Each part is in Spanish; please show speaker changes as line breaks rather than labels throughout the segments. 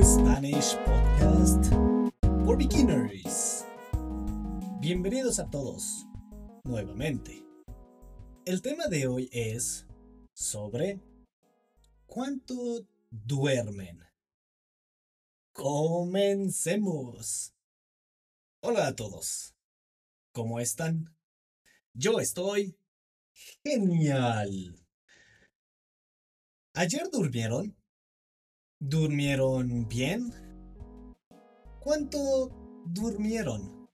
English Podcast for Beginners. Bienvenidos a todos nuevamente. El tema de hoy es sobre cuánto duermen. Comencemos. Hola a todos. ¿Cómo están? Yo estoy genial. ¿Ayer durmieron? ¿Durmieron bien? ¿Cuánto durmieron?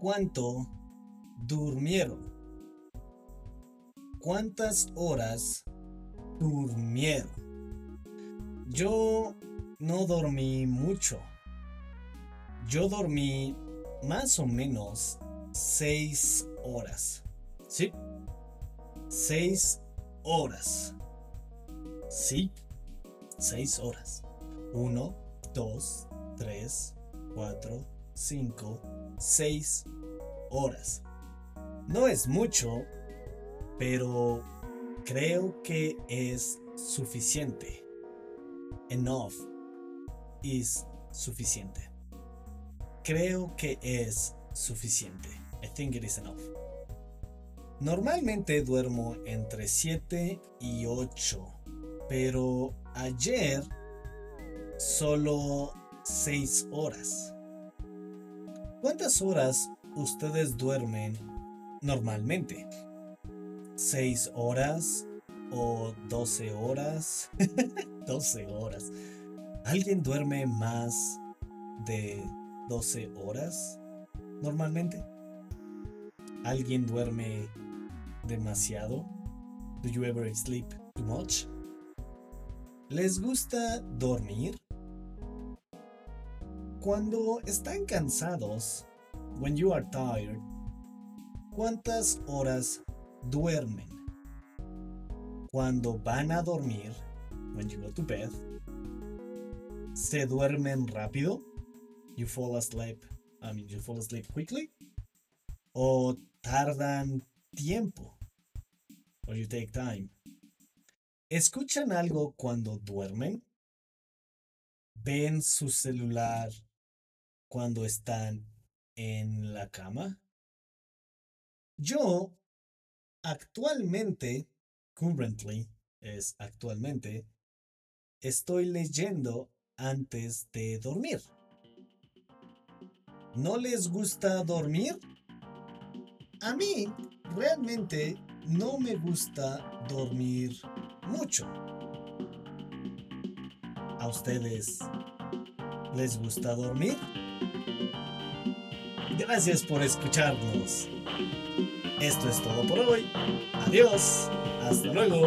¿Cuánto durmieron? ¿Cuántas horas durmieron? Yo no dormí mucho. Yo dormí más o menos seis horas. ¿Sí? Seis horas. Sí, seis horas. Uno, dos, tres, cuatro, cinco, seis horas. No es mucho, pero creo que es suficiente. Enough is suficiente. Creo que es suficiente. I think it is enough. Normalmente duermo entre 7 y 8, pero ayer solo 6 horas. ¿Cuántas horas ustedes duermen normalmente? ¿6 horas o 12 horas? 12 horas. ¿Alguien duerme más de 12 horas normalmente? ¿Alguien duerme demasiado? Do you ever sleep too much? ¿Les gusta dormir? Cuando están cansados, when you are tired, ¿cuántas horas duermen? Cuando van a dormir, when you go to bed, ¿se duermen rápido? You fall asleep, I mean, you fall asleep quickly? ¿O tardan tiempo? Or you take time? ¿Escuchan algo cuando duermen? ¿Ven su celular cuando están en la cama? Yo actualmente, currently, es actualmente, estoy leyendo antes de dormir. ¿No les gusta dormir? A mí realmente no me gusta dormir mucho. ¿A ustedes les gusta dormir? Gracias por escucharnos. Esto es todo por hoy. Adiós. Hasta luego.